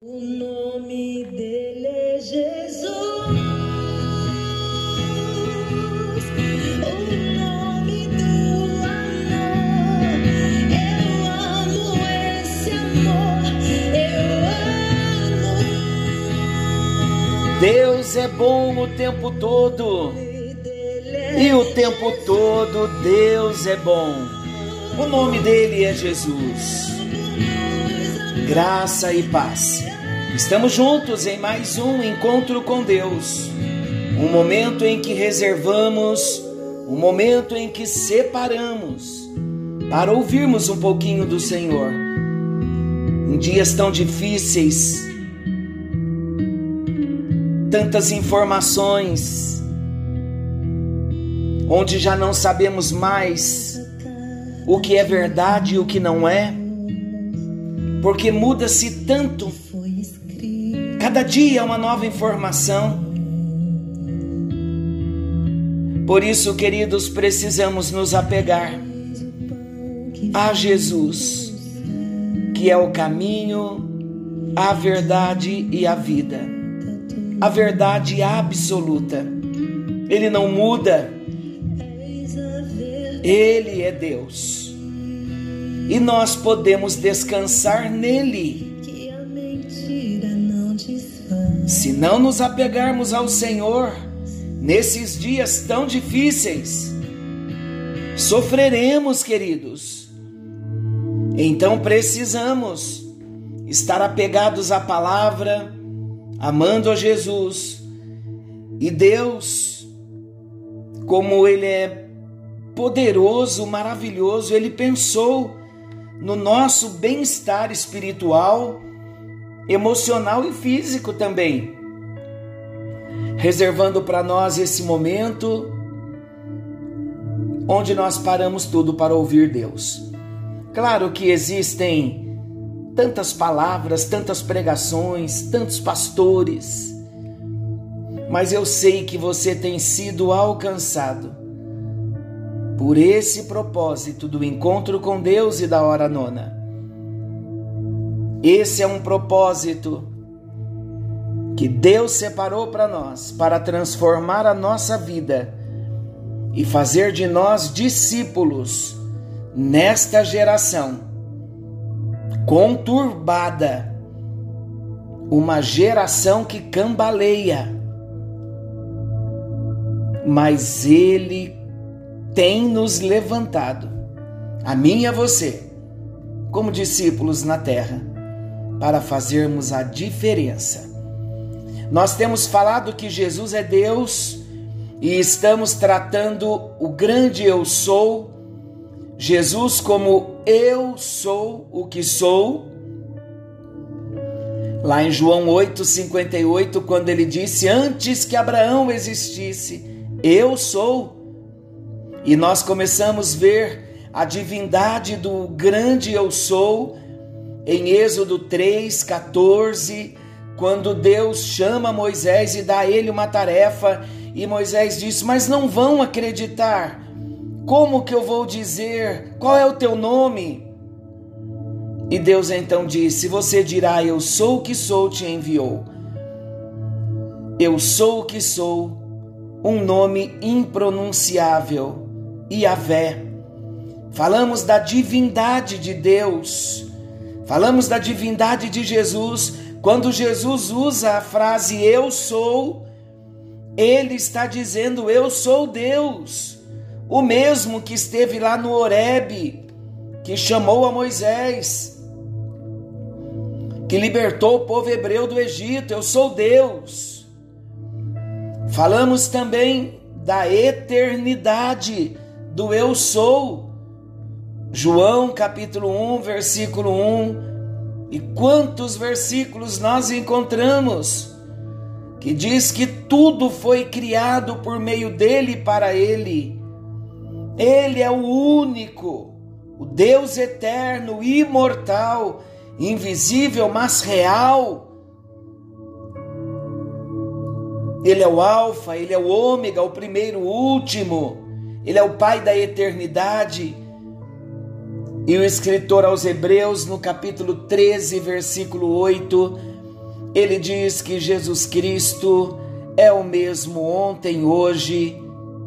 O nome dele é Jesus. O nome do amor. Eu amo esse amor. Eu amo. Deus é bom o tempo todo. E o tempo todo Deus é bom. O nome dele é Jesus. Graça e paz. Estamos juntos em mais um encontro com Deus. Um momento em que reservamos, um momento em que separamos para ouvirmos um pouquinho do Senhor. Em dias tão difíceis, tantas informações, onde já não sabemos mais o que é verdade e o que não é, porque muda-se tanto. Cada dia é uma nova informação. Por isso, queridos, precisamos nos apegar a Jesus, que é o caminho, a verdade e a vida. A verdade absoluta. Ele não muda. Ele é Deus. E nós podemos descansar nele. Se não nos apegarmos ao Senhor nesses dias tão difíceis, sofreremos, queridos. Então precisamos estar apegados à palavra, amando a Jesus. E Deus, como Ele é poderoso, maravilhoso, Ele pensou no nosso bem-estar espiritual, emocional e físico também, reservando para nós esse momento onde nós paramos tudo para ouvir Deus. Claro que existem tantas palavras, tantas pregações, tantos pastores, mas eu sei que você tem sido alcançado por esse propósito do encontro com Deus e da hora nona. Esse é um propósito que Deus separou para nós para transformar a nossa vida e fazer de nós discípulos nesta geração conturbada, uma geração que cambaleia. Mas Ele tem nos levantado, a mim e a você, como discípulos na terra, para fazermos a diferença. Nós temos falado que Jesus é Deus e estamos tratando o grande eu sou, Jesus como eu sou o que sou. Lá em João 8,58, quando ele disse: Antes que Abraão existisse, eu sou. E nós começamos a ver a divindade do grande eu sou em Êxodo 3:14, quando Deus chama Moisés e dá a ele uma tarefa, e Moisés diz: "Mas não vão acreditar. Como que eu vou dizer? Qual é o teu nome?" E Deus então disse: Você dirá: Eu sou o que sou, te enviou. Eu sou o que sou, um nome impronunciável Yahvé. Falamos da divindade de Deus. Falamos da divindade de Jesus. Quando Jesus usa a frase eu sou, ele está dizendo eu sou Deus. O mesmo que esteve lá no Horebe, que chamou a Moisés, que libertou o povo hebreu do Egito, eu sou Deus. Falamos também da eternidade do eu sou. João capítulo 1, versículo 1. E quantos versículos nós encontramos que diz que tudo foi criado por meio dele para ele. Ele é o único, o Deus eterno, imortal, invisível, mas real. Ele é o Alfa, ele é o Ômega, o primeiro, o último. Ele é o Pai da eternidade. E o escritor aos Hebreus, no capítulo 13, versículo 8, ele diz que Jesus Cristo é o mesmo ontem, hoje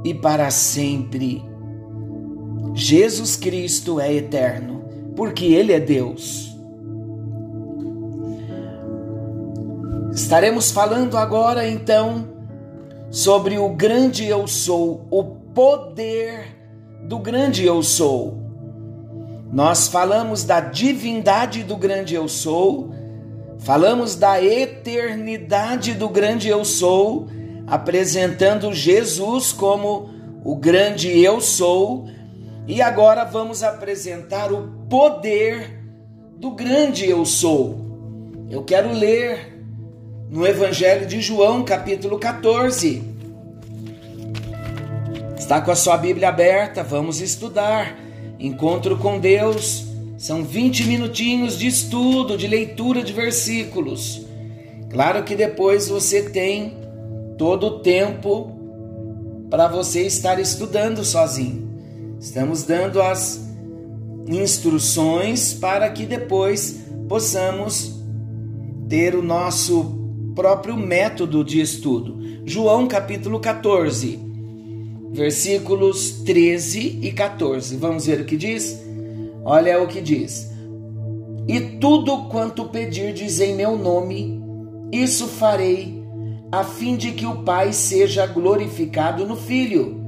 e para sempre. Jesus Cristo é eterno, porque Ele é Deus. Estaremos falando agora então sobre o grande eu sou, o poder do grande eu sou. Nós falamos da divindade do grande eu sou, falamos da eternidade do grande eu sou, apresentando Jesus como o grande eu sou, e agora vamos apresentar o poder do grande eu sou. Eu quero ler no Evangelho de João, capítulo 14. Está com a sua Bíblia aberta, vamos estudar. Encontro com Deus. São 20 minutinhos de estudo, de leitura de versículos. Claro que depois você tem todo o tempo para você estar estudando sozinho. Estamos dando as instruções para que depois possamos ter o nosso próprio método de estudo. João capítulo 14, versículos 13 e 14. Vamos ver o que diz? Olha o que diz. E tudo quanto pedirdes em meu nome, isso farei, a fim de que o Pai seja glorificado no Filho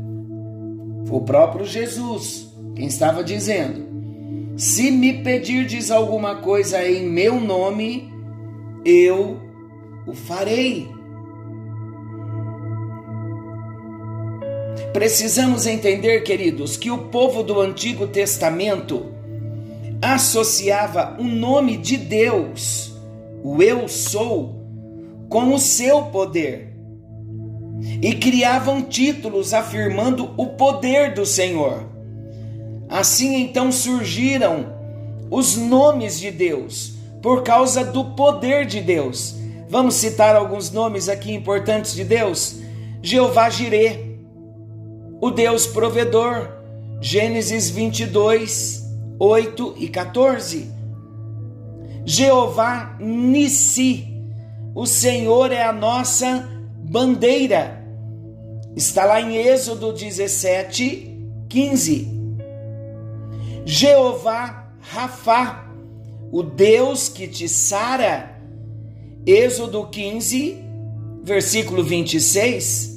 o próprio Jesus, quem estava dizendo: Se me pedirdes alguma coisa em meu nome, eu o farei. Precisamos entender, queridos, que o povo do Antigo Testamento associava o nome de Deus, o Eu Sou, com o seu poder e criavam títulos afirmando o poder do Senhor. Assim então surgiram os nomes de Deus por causa do poder de Deus. Vamos citar alguns nomes aqui importantes de Deus: Jeová Jirê, o Deus provedor, Gênesis 22, 8 e 14. Jeová Nissi, o Senhor é a nossa bandeira. Está lá em Êxodo 17, 15. Jeová Rafá, o Deus que te sara. Êxodo 15, versículo 26.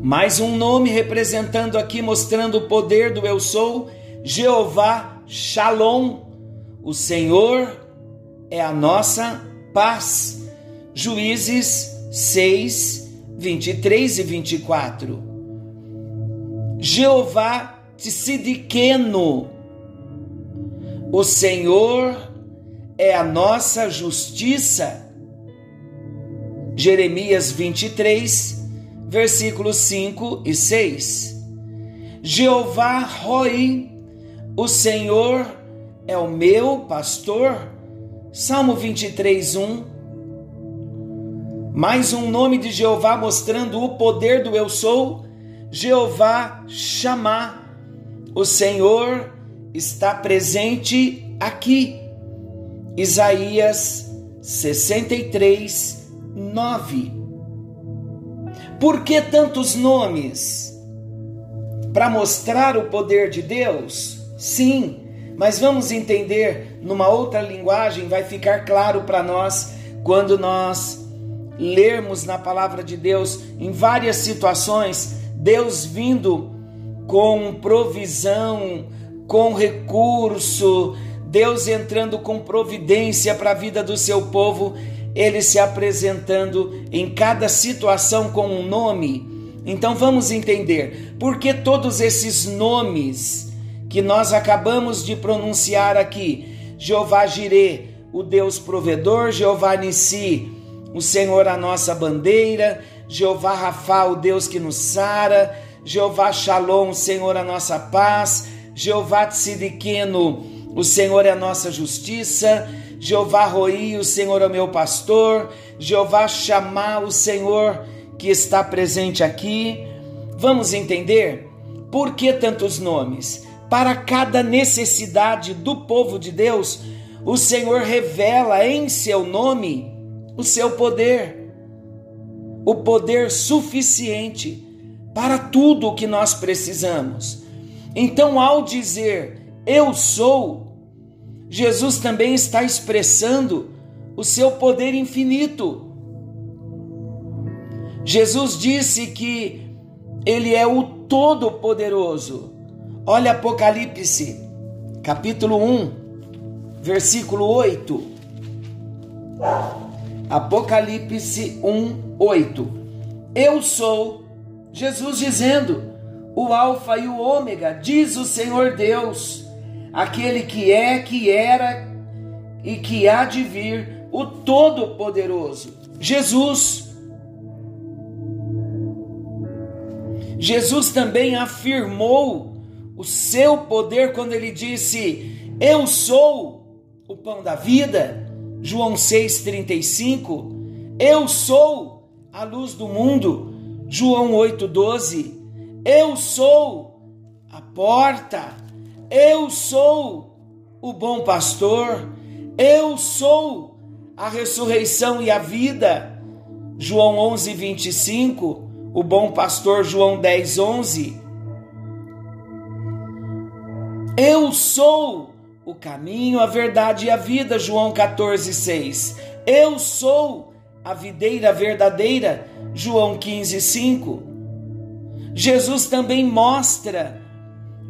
Mais um nome representando aqui, mostrando o poder do Eu Sou, Jeová Shalom. O Senhor é a nossa paz. Juízes 6, 23 e 24. Jeová Tsidiqueno, o Senhor é a nossa justiça. Jeremias 23, versículos 5 e 6. Jeová Roi, o Senhor é o meu pastor. Salmo 23, 1 mais um nome de Jeová mostrando o poder do eu sou, Jeová chamar. O Senhor está presente aqui. Isaías 63, 9. Por que tantos nomes? Para mostrar o poder de Deus? Sim, mas vamos entender numa outra linguagem, vai ficar claro para nós quando nós lermos na palavra de Deus em várias situações, Deus vindo com provisão, com recurso, Deus entrando com providência para a vida do seu povo, ele se apresentando em cada situação com um nome. Então vamos entender por que todos esses nomes que nós acabamos de pronunciar aqui: Jeová Jirê, o Deus provedor, Jeová Nissi, o Senhor a nossa bandeira, Jeová Rafa, o Deus que nos sara, Jeová Shalom, o Senhor a nossa paz, Jeová Tsidiqueno, o Senhor é a nossa justiça, Jeová Roi, o Senhor é meu pastor, Jeová Chamar, o Senhor que está presente aqui. Vamos entender por que tantos nomes? Para cada necessidade do povo de Deus, o Senhor revela em seu nome o seu poder, o poder suficiente para tudo o que nós precisamos. Então, ao dizer eu sou, Jesus também está expressando o seu poder infinito. Jesus disse que ele é o Todo-Poderoso. Olha Apocalipse, capítulo 1, versículo 8. Apocalipse 1, 8. Eu sou, Jesus dizendo, o Alfa e o Ômega, diz o Senhor Deus, aquele que é, que era e que há de vir, o Todo-Poderoso. Jesus. Jesus também afirmou o seu poder quando ele disse: Eu sou o pão da vida. João 6,35. Eu sou a luz do mundo. João 8,12. Eu sou a porta. Eu sou o bom pastor. Eu sou a ressurreição e a vida. João 11, 25. O bom pastor, João 10, 11. Eu sou o caminho, a verdade e a vida, João 14, 6. Eu sou a videira verdadeira, João 15, 5. Jesus também mostra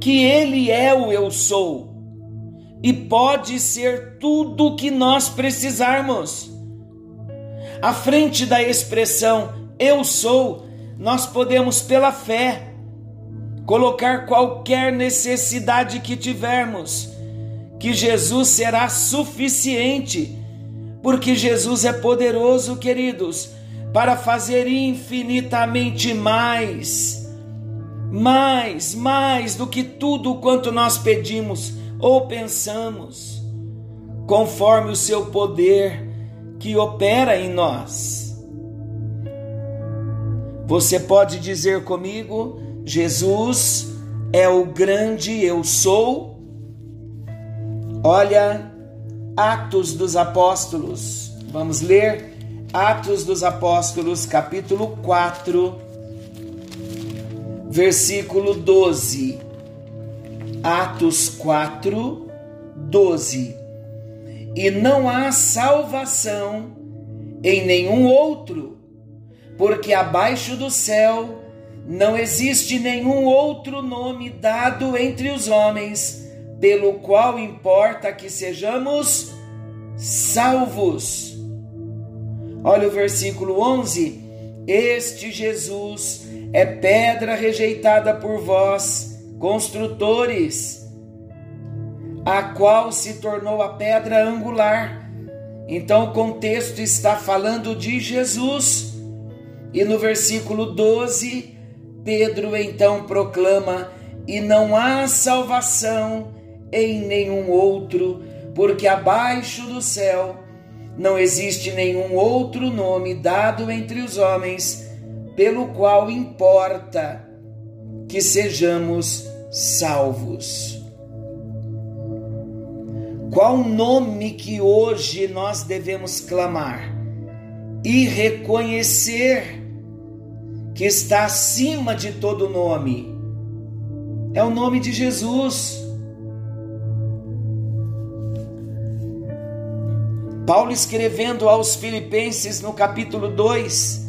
que Ele é o Eu sou e pode ser tudo o que nós precisarmos. À frente da expressão Eu sou, nós podemos, pela fé, colocar qualquer necessidade que tivermos, que Jesus será suficiente, porque Jesus é poderoso, queridos, para fazer infinitamente mais, mais, mais do que tudo quanto nós pedimos ou pensamos, conforme o seu poder que opera em nós. Você pode dizer comigo, Jesus é o grande eu sou. Olha, Atos dos Apóstolos. Vamos ler Atos dos Apóstolos, capítulo 4, versículo 12. Atos 4, 12. E não há salvação em nenhum outro, porque abaixo do céu não existe nenhum outro nome dado entre os homens pelo qual importa que sejamos salvos. Olha o versículo 11: Este Jesus é pedra rejeitada por vós, construtores, a qual se tornou a pedra angular. Então o contexto está falando de Jesus. E no versículo 12, Pedro então proclama: E não há salvação em nenhum outro, porque abaixo do céu não existe nenhum outro nome dado entre os homens pelo qual importa que sejamos salvos. Qual nome que hoje nós devemos clamar e reconhecer que está acima de todo nome. É o nome de Jesus. Paulo escrevendo aos Filipenses no capítulo 2,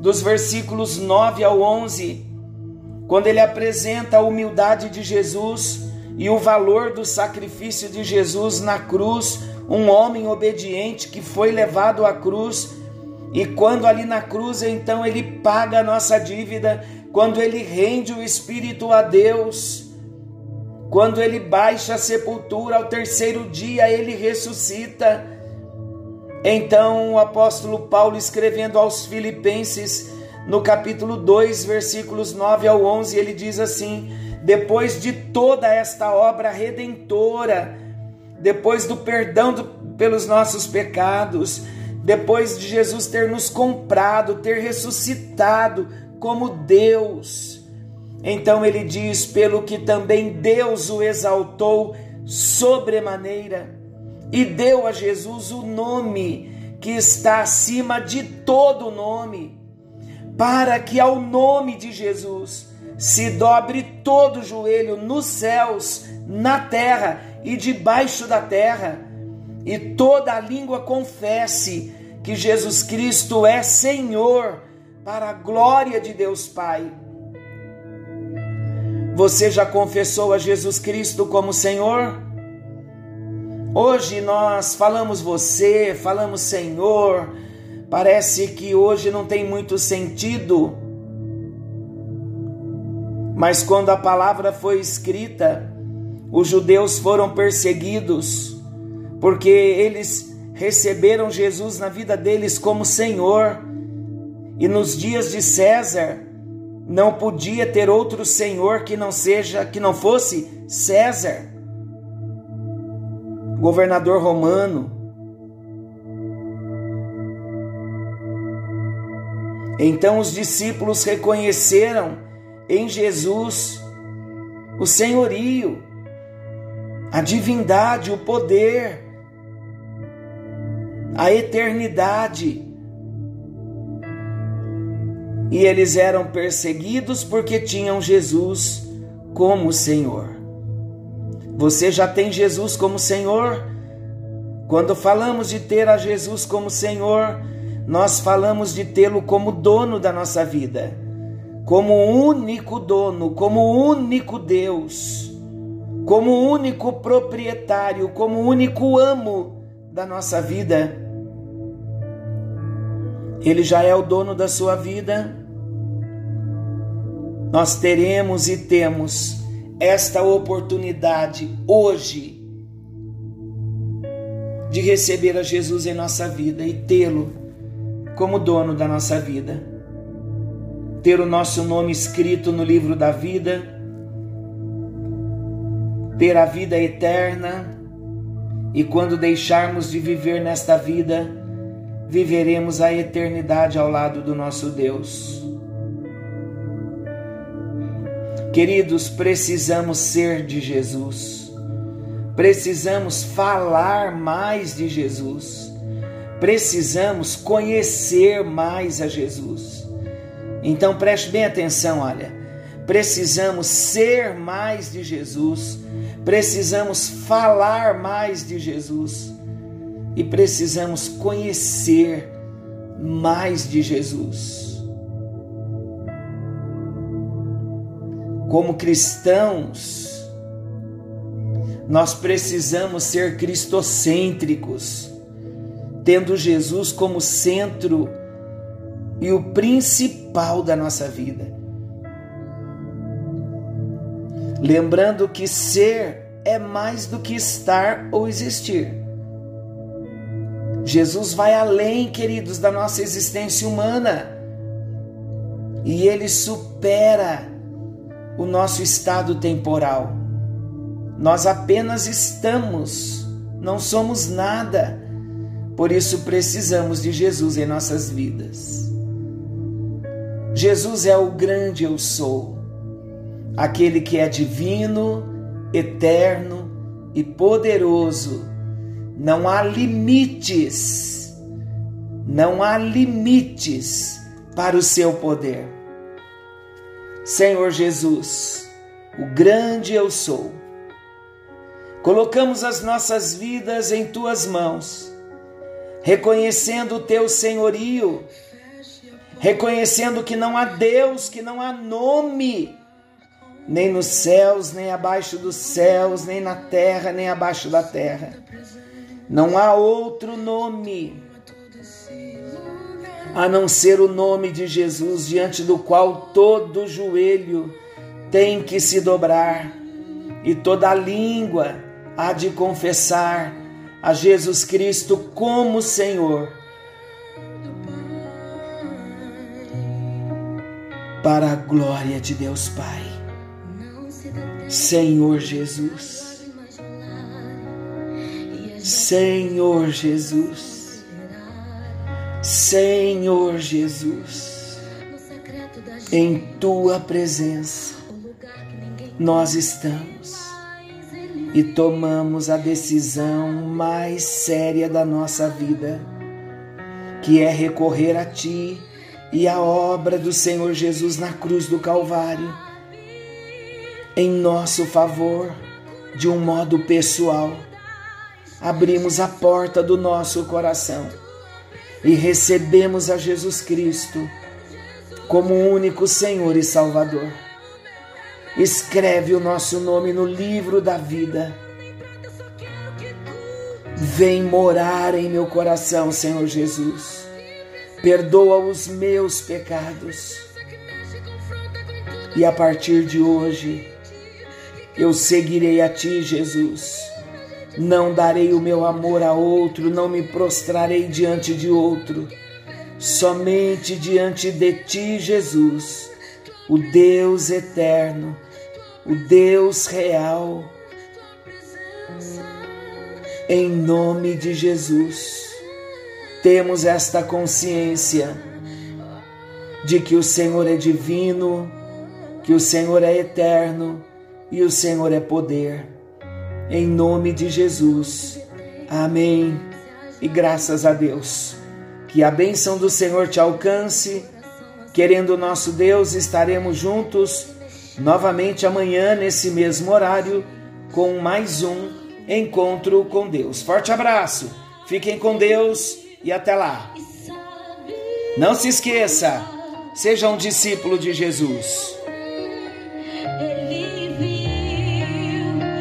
dos versículos 9 ao 11, quando ele apresenta a humildade de Jesus e o valor do sacrifício de Jesus na cruz, um homem obediente que foi levado à cruz e quando ali na cruz, então ele paga a nossa dívida, quando ele rende o espírito a Deus, quando ele baixa a sepultura, ao terceiro dia ele ressuscita. Então o apóstolo Paulo, escrevendo aos Filipenses, no capítulo 2, versículos 9 ao 11, ele diz assim: Depois de toda esta obra redentora, depois do perdão do, pelos nossos pecados, depois de Jesus ter nos comprado, ter ressuscitado como Deus. Então ele diz: pelo que também Deus o exaltou sobremaneira e deu a Jesus o nome que está acima de todo nome, para que ao nome de Jesus se dobre todo joelho nos céus, na terra e debaixo da terra, e toda língua confesse que Jesus Cristo é Senhor, para a glória de Deus Pai. Você já confessou a Jesus Cristo como Senhor? Hoje nós falamos você, falamos Senhor, parece que hoje não tem muito sentido. Mas quando a palavra foi escrita, os judeus foram perseguidos, porque eles receberam Jesus na vida deles como Senhor. E nos dias de César, não podia ter outro senhor que não seja, que não fosse César, governador romano. Então os discípulos reconheceram em Jesus o senhorio, a divindade, o poder, a eternidade e eles eram perseguidos porque tinham Jesus como Senhor. Você já tem Jesus como Senhor? Quando falamos de ter a Jesus como Senhor, nós falamos de tê-lo como dono da nossa vida, como único dono, como único Deus, como único proprietário, como único amo da nossa vida. Ele já é o dono da sua vida nós teremos e temos esta oportunidade hoje de receber a Jesus em nossa vida e tê-lo como dono da nossa vida. Ter o nosso nome escrito no livro da vida, ter a vida eterna e quando deixarmos de viver nesta vida, viveremos a eternidade ao lado do nosso Deus. Queridos, precisamos ser de Jesus, precisamos falar mais de Jesus, precisamos conhecer mais a Jesus. Então preste bem atenção, olha. Precisamos ser mais de Jesus, precisamos falar mais de Jesus e precisamos conhecer mais de Jesus. Como cristãos, nós precisamos ser cristocêntricos, tendo Jesus como centro e o principal da nossa vida. Lembrando que ser é mais do que estar ou existir. Jesus vai além, queridos, da nossa existência humana. E ele supera o nosso estado temporal. Nós apenas estamos, não somos nada. Por isso precisamos de Jesus em nossas vidas. Jesus é o grande eu sou, aquele que é divino, eterno e poderoso. Não há limites, não há limites para o seu poder. Senhor Jesus, o grande eu sou. Colocamos as nossas vidas em tuas mãos, reconhecendo o teu senhorio, reconhecendo que não há Deus, que não há nome, nem nos céus, nem abaixo dos céus, nem na terra, nem abaixo da terra. Não há outro nome a não ser o nome de Jesus, diante do qual todo joelho tem que se dobrar e toda língua há de confessar a Jesus Cristo como Senhor. Para a glória de Deus Pai, Senhor Jesus, Senhor Jesus. Senhor Jesus, em tua presença nós estamos e tomamos a decisão mais séria da nossa vida, que é recorrer a Ti e à obra do Senhor Jesus na cruz do Calvário, em nosso favor, de um modo pessoal. Abrimos a porta do nosso coração e recebemos a Jesus Cristo como único Senhor e Salvador escreve o nosso nome no livro da vida. Vem morar em meu coração, Senhor Jesus. Perdoa os meus pecados. E a partir de hoje, eu seguirei a Ti, Jesus. Não darei o meu amor a outro, não me prostrarei diante de outro, somente diante de Ti, Jesus, o Deus eterno o Deus real. Em nome de Jesus, temos esta consciência de que o Senhor é divino, que o Senhor é eterno e o Senhor é poder. Em nome de Jesus. Amém. E graças a Deus. Que a bênção do Senhor te alcance. Querendo nosso Deus, estaremos juntos novamente amanhã, nesse mesmo horário, com mais um encontro com Deus. Forte abraço, fiquem com Deus e até lá. Não se esqueça, seja um discípulo de Jesus.